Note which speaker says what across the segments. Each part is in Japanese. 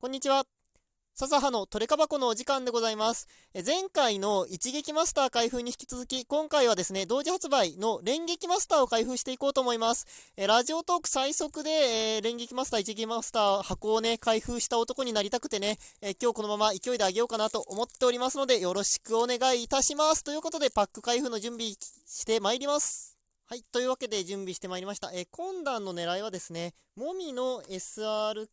Speaker 1: こんにちは。笹葉のトレカ箱のお時間でございます。前回の一撃マスター開封に引き続き、今回はですね、同時発売の連撃マスターを開封していこうと思います。ラジオトーク最速で、えー、連撃マスター、一撃マスター箱をね、開封した男になりたくてね、え今日このまま勢いであげようかなと思っておりますので、よろしくお願いいたします。ということで、パック開封の準備してまいります。はい。というわけで準備してまいりました。え今段の狙いはですね、もみの SR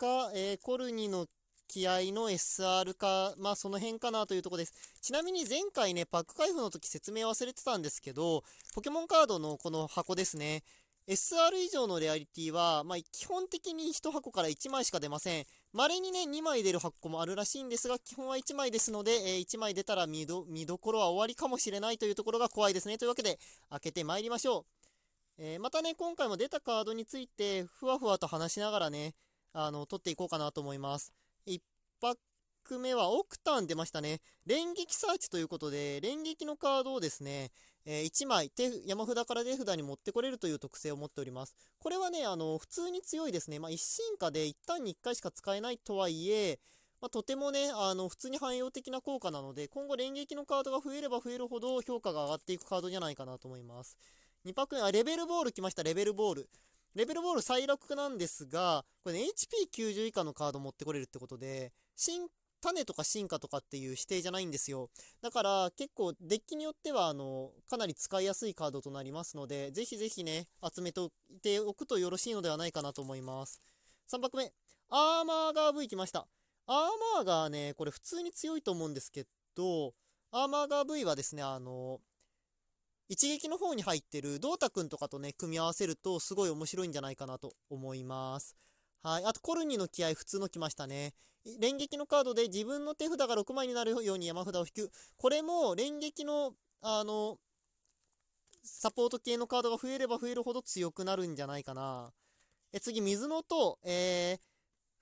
Speaker 1: か、えー、コルニの気合の SR か、まあその辺かなというとこです。ちなみに前回ね、パック開封の時説明忘れてたんですけど、ポケモンカードのこの箱ですね。SR 以上のレアリティは、まあ、基本的に1箱から1枚しか出ません。稀にね、2枚出る箱もあるらしいんですが、基本は1枚ですので、えー、1枚出たら見ど見どころは終わりかもしれないというところが怖いですね。というわけで、開けてまいりましょう。えー、またね、今回も出たカードについて、ふわふわと話しながらね、あの、取っていこうかなと思います。1パック目はオクタン出ましたね。連撃サーチということで、連撃のカードをですね、えー、1枚手、山札から手札に持ってこれるという特性を持っております。これはね、あの、普通に強いですね。まあ、一進化で一旦に1回しか使えないとはいえ、まあ、とてもね、あの、普通に汎用的な効果なので、今後連撃のカードが増えれば増えるほど評価が上がっていくカードじゃないかなと思います。2パック目、あ、レベルボール来ました、レベルボール。レベルボール最楽なんですが、これね、HP90 以下のカード持ってこれるってことで、新、種とか進化とかっていう指定じゃないんですよ。だから結構デッキによってはあの、かなり使いやすいカードとなりますので、ぜひぜひね、集めておいておくとよろしいのではないかなと思います。3拍目、アーマーガー V 来ました。アーマーガーね、これ普通に強いと思うんですけど、アーマーガー V はですね、あの、一撃の方に入ってるドータくんとかとね、組み合わせるとすごい面白いんじゃないかなと思います。はい。あと、コルニの気合普通の来ましたね。連撃のカードで自分の手札が6枚になるように山札を引く。これも連撃の、あの、サポート系のカードが増えれば増えるほど強くなるんじゃないかな。え次、水の音、えー、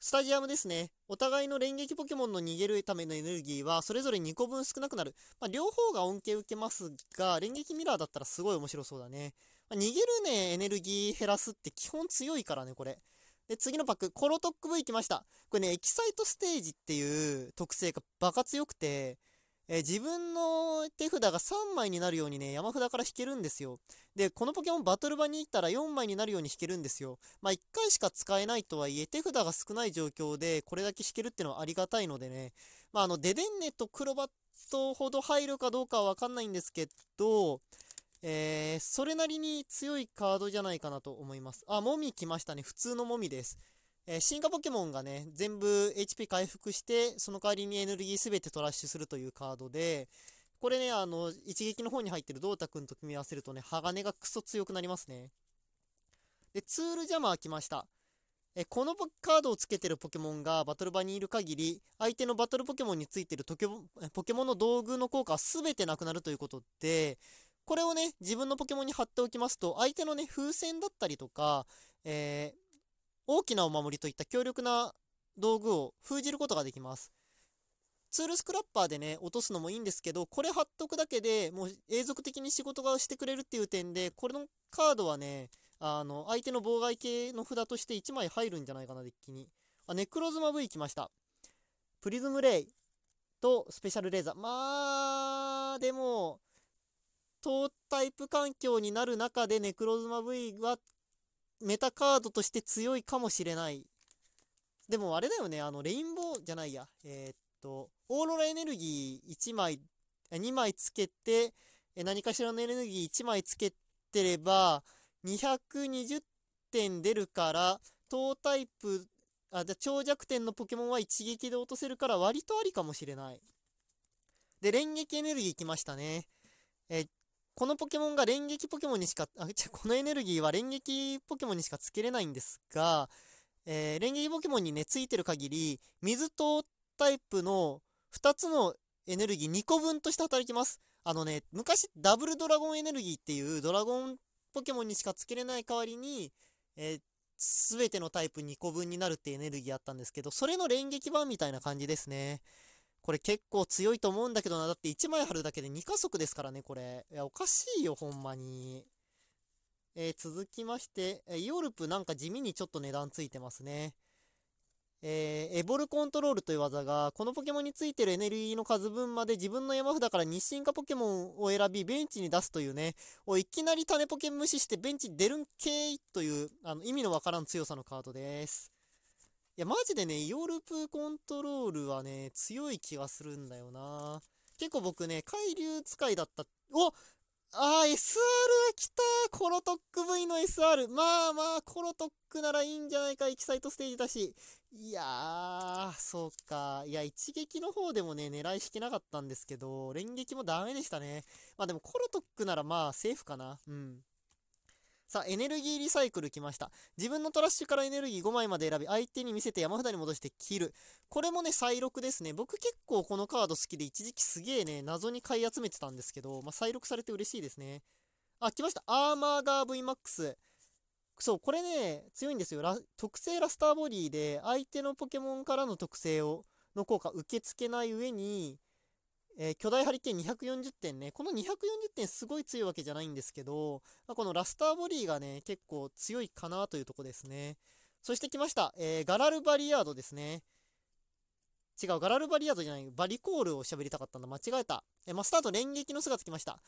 Speaker 1: スタジアムですね。お互いの連撃ポケモンの逃げるためのエネルギーはそれぞれ2個分少なくなる。まあ、両方が恩恵受けますが、連撃ミラーだったらすごい面白そうだね。まあ、逃げるね、エネルギー減らすって基本強いからね、これ。で、次のパック、コロトック V 来ました。これね、エキサイトステージっていう特性がバカ強くて、えー、自分の手札が3枚になるようにね、山札から引けるんですよ。で、このポケモンバトル場に行ったら4枚になるように引けるんですよ。まあ1回しか使えないとはいえ、手札が少ない状況でこれだけ引けるっていうのはありがたいのでね。まああの、デデンネとクロバットほど入るかどうかはわかんないんですけど、えー、それなりに強いカードじゃないかなと思います。あ、モミ来ましたね。普通のモミです。え進化ポケモンがね、全部 HP 回復して、その代わりにエネルギーすべてトラッシュするというカードで、これね、あの、一撃の方に入ってるドータ君と組み合わせるとね、鋼がクソ強くなりますね。で、ツールジャマー来ました。えこのカードをつけてるポケモンがバトル場にいる限り、相手のバトルポケモンについてるポケモンの道具の効果は全てなくなるということで、これをね、自分のポケモンに貼っておきますと、相手のね、風船だったりとか、えー、大きなお守りといった強力な道具を封じることができます。ツールスクラッパーでね、落とすのもいいんですけど、これ貼っとくだけでもう永続的に仕事がしてくれるっていう点で、これのカードはね、あの、相手の妨害系の札として1枚入るんじゃないかな、デッキに。あ、ネクロズマ V 来ました。プリズムレイとスペシャルレーザー。まあ、でも、トータイプ環境になる中でネクロズマ V はメタカードとして強いかもしれない。でもあれだよね、あの、レインボーじゃないや。えー、っと、オーロラエネルギー1枚、2枚つけて、何かしらのエネルギー1枚つけてれば、220点出るから、等タイプ、あ、じゃ超弱点のポケモンは一撃で落とせるから割とありかもしれない。で、連撃エネルギー来ましたね。えこのポケモンが連撃ポケモンにしか、あ、じゃこのエネルギーは連撃ポケモンにしかつけれないんですが、えー、連撃ポケモンにね、ついてる限り、水とタイプの2つのエネルギー2個分として働きます。あのね、昔、ダブルドラゴンエネルギーっていうドラゴンポケモンにしかつけれない代わりに、えー、全てのタイプ2個分になるってエネルギーあったんですけど、それの連撃版みたいな感じですね。これ結構強いと思うんだけどな。だって1枚貼るだけで2加速ですからね、これ。いや、おかしいよ、ほんまに。えー、続きまして、イオルプなんか地味にちょっと値段ついてますね。えー、エボルコントロールという技が、このポケモンについてるエネルギーの数分まで自分の山札から日進化ポケモンを選び、ベンチに出すというね、おいきなり種ポケ無視してベンチに出るんけいというあの意味のわからん強さのカードです。いや、マジでね、イオルプコントロールはね、強い気がするんだよな。結構僕ね、海流使いだった。おあー、SR 来たコロトック V の SR。まあまあ、コロトックならいいんじゃないか。エキサイトステージだし。いやー、そうか。いや、一撃の方でもね、狙い引けなかったんですけど、連撃もダメでしたね。まあでも、コロトックならまあ、セーフかな。うん。さあ、エネルギーリサイクル来ました。自分のトラッシュからエネルギー5枚まで選び、相手に見せて山札に戻して切る。これもね、再録ですね。僕結構このカード好きで、一時期すげえね、謎に買い集めてたんですけど、まあ、再録されて嬉しいですね。あ、来ました。アーマーガー VMAX。そう、これね、強いんですよ。特性ラスターボディで、相手のポケモンからの特性を、の効果受け付けない上に、えー、巨大ハリケーン240点ね。この240点すごい強いわけじゃないんですけど、まあ、このラスターボディがね、結構強いかなというとこですね。そして来ました。えー、ガラルバリアードですね。違う、ガラルバリアードじゃない、バリコールを喋りたかったんだ。間違えた。えー、マスタート連撃の姿来ました。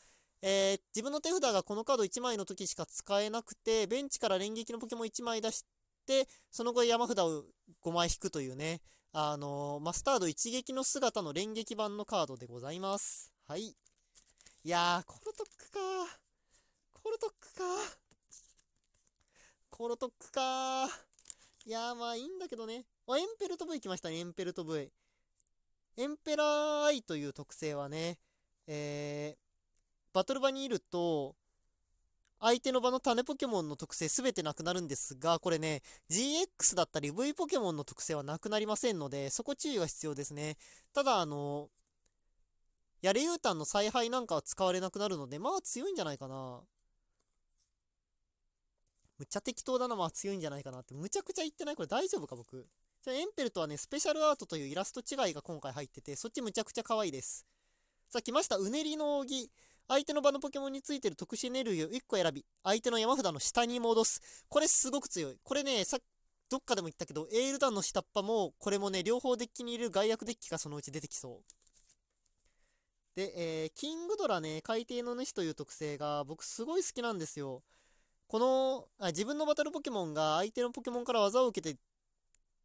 Speaker 1: えー、自分の手札がこのカード1枚の時しか使えなくて、ベンチから連撃のポケモン1枚出して、その後山札を5枚引くというね、あのー、マスタード一撃の姿の連撃版のカードでございます。はい。いやー、コロトックかコロトックかコロトックかいやー、まあいいんだけどね。あ、エンペルト V 来ましたね、エンペルト V。エンペラーアイという特性はね、えー、バトル場にいると、相手の場の種ポケモンの特性すべてなくなるんですが、これね、GX だったり V ポケモンの特性はなくなりませんので、そこ注意が必要ですね。ただ、あの、やれゆうたんの采配なんかは使われなくなるので、まあ強いんじゃないかな。むっちゃ適当だな、まあ強いんじゃないかなって。むちゃくちゃ言ってない？これ大丈夫か、僕？じゃ、エンペルトはね、スペシャルアートというイラスト違いが今回入ってて、そっちむちゃくちゃ可愛いです。さあ、来ました。うねりの扇。相手の場のポケモンについてる特殊エネルギーを1個選び、相手の山札の下に戻す。これすごく強い。これね、さっどっかでも言ったけど、エールダンの下っ端も、これもね、両方デッキにいる外役デッキがそのうち出てきそう。で、えー、キングドラね、海底の主という特性が僕すごい好きなんですよ。このあ、自分のバトルポケモンが相手のポケモンから技を受けて、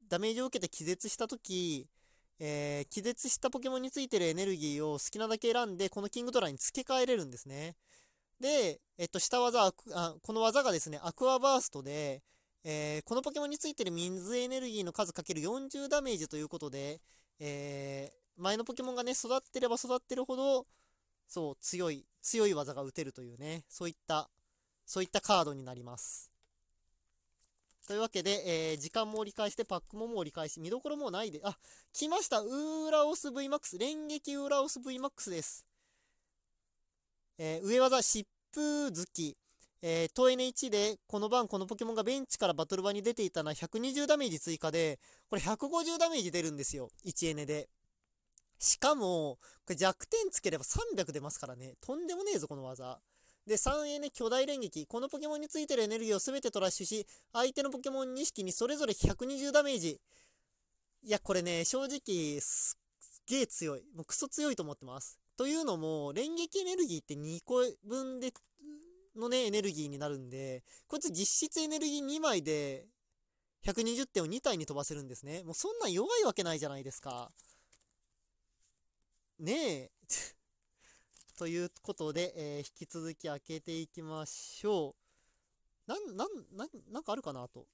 Speaker 1: ダメージを受けて気絶したとき、えー、気絶したポケモンについてるエネルギーを好きなだけ選んで、このキングドラに付け替えれるんですね。で、えっと、下技、あこの技がですね、アクアバーストで、えー、このポケモンについてる水エネルギーの数かける40ダメージということで、えー、前のポケモンがね、育ってれば育ってるほど、そう、強い、強い技が打てるというね、そういった、そういったカードになります。というわけで、えー、時間も折り返して、パックもも折り返し、見どころもないで、あ、来ましたウーラオス VMAX、連撃ウーラオス VMAX です。えー、上技、疾風月。えー、ト N1 で、この番、このポケモンがベンチからバトル場に出ていたのは120ダメージ追加で、これ150ダメージ出るんですよ。1エネで。しかも、これ弱点つければ300出ますからね。とんでもねえぞ、この技。で、3エネ巨大連撃。このポケモンについてるエネルギーを全てトラッシュし、相手のポケモン2匹にそれぞれ120ダメージ。いや、これね、正直、すっげえ強い。もうクソ強いと思ってます。というのも、連撃エネルギーって2個分で、のね、エネルギーになるんで、こいつ実質エネルギー2枚で、120点を2体に飛ばせるんですね。もうそんな弱いわけないじゃないですか。ねえ。ということで、えー、引き続き開けていきましょう。なん、なん、なん、なんかあるかなあと。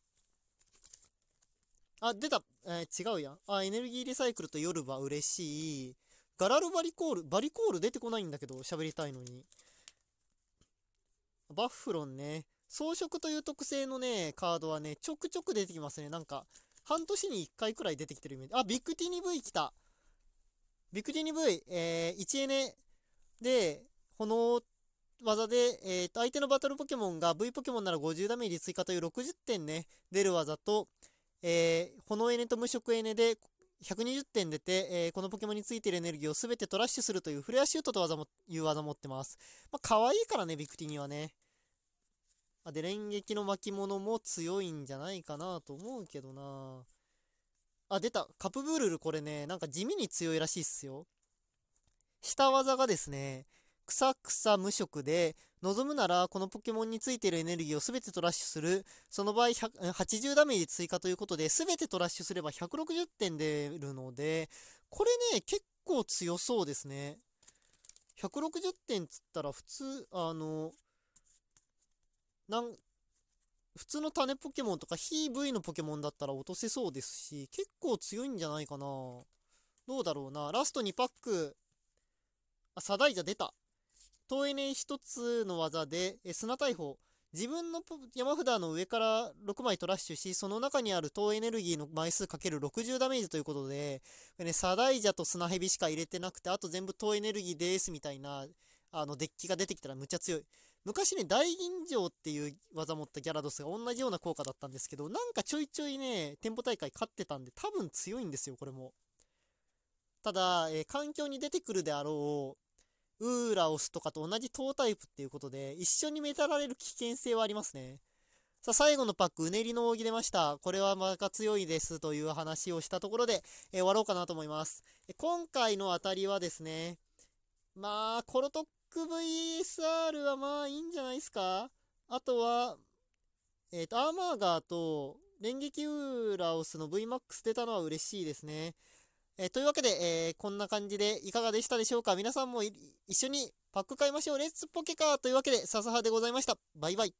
Speaker 1: あ、出た。えー、違うやん。あ、エネルギーリサイクルと夜は嬉しい。ガラルバリコール、バリコール出てこないんだけど、喋りたいのに。バッフロンね。装飾という特性のね、カードはね、ちょくちょく出てきますね。なんか、半年に1回くらい出てきてるイメージ。あ、ビッグティニ V 来た。ビッグティニ V、えー、1エネで、この技で、えー、と相手のバトルポケモンが V ポケモンなら50ダメージ追加という60点ね、出る技と、えー、炎エネと無色エネで120点出て、えー、このポケモンについているエネルギーを全てトラッシュするというフレアシュートと技もいう技持ってます。まあ、可愛いからね、ビクティにはね。あで、連撃の巻物も強いんじゃないかなと思うけどな。あ、出た。カプブールルこれね、なんか地味に強いらしいっすよ。下技がですね、草草無色で、望むならこのポケモンについているエネルギーを全てトラッシュする。その場合80ダメージ追加ということで、全てトラッシュすれば160点出るので、これね、結構強そうですね。160点つったら普通、あの、なん普通の種ポケモンとか非 V のポケモンだったら落とせそうですし、結構強いんじゃないかな。どうだろうな。ラスト2パック。あ、サダイジャ出た。遠いね1つの技で、え砂大砲。自分の山札の上から6枚トラッシュし、その中にある等エネルギーの枚数かける60ダメージということで、ね、サダイジャと砂蛇しか入れてなくて、あと全部等エネルギーですみたいな、あの、デッキが出てきたらむちゃ強い。昔ね、大吟醸っていう技持ったギャラドスが同じような効果だったんですけど、なんかちょいちょいね、店舗大会勝ってたんで、多分強いんですよ、これも。ただ、えー、環境に出てくるであろう、ウーラオスとかと同じ塔タイプっていうことで、一緒にメタられる危険性はありますね。さあ、最後のパック、うねりの扇出ました。これはまた強いですという話をしたところで、えー、終わろうかなと思います。今回の当たりはですね、まあ、コロトック VSR はまあいいんじゃないですかあとは、えっ、ー、と、アーマーガーと、連撃ウーラオスの VMAX 出たのは嬉しいですね。えー、というわけで、えー、こんな感じでいかがでしたでしょうか？皆さんも一緒にパック買いましょうレッツポケカーというわけで、笹葉でございました。バイバイ。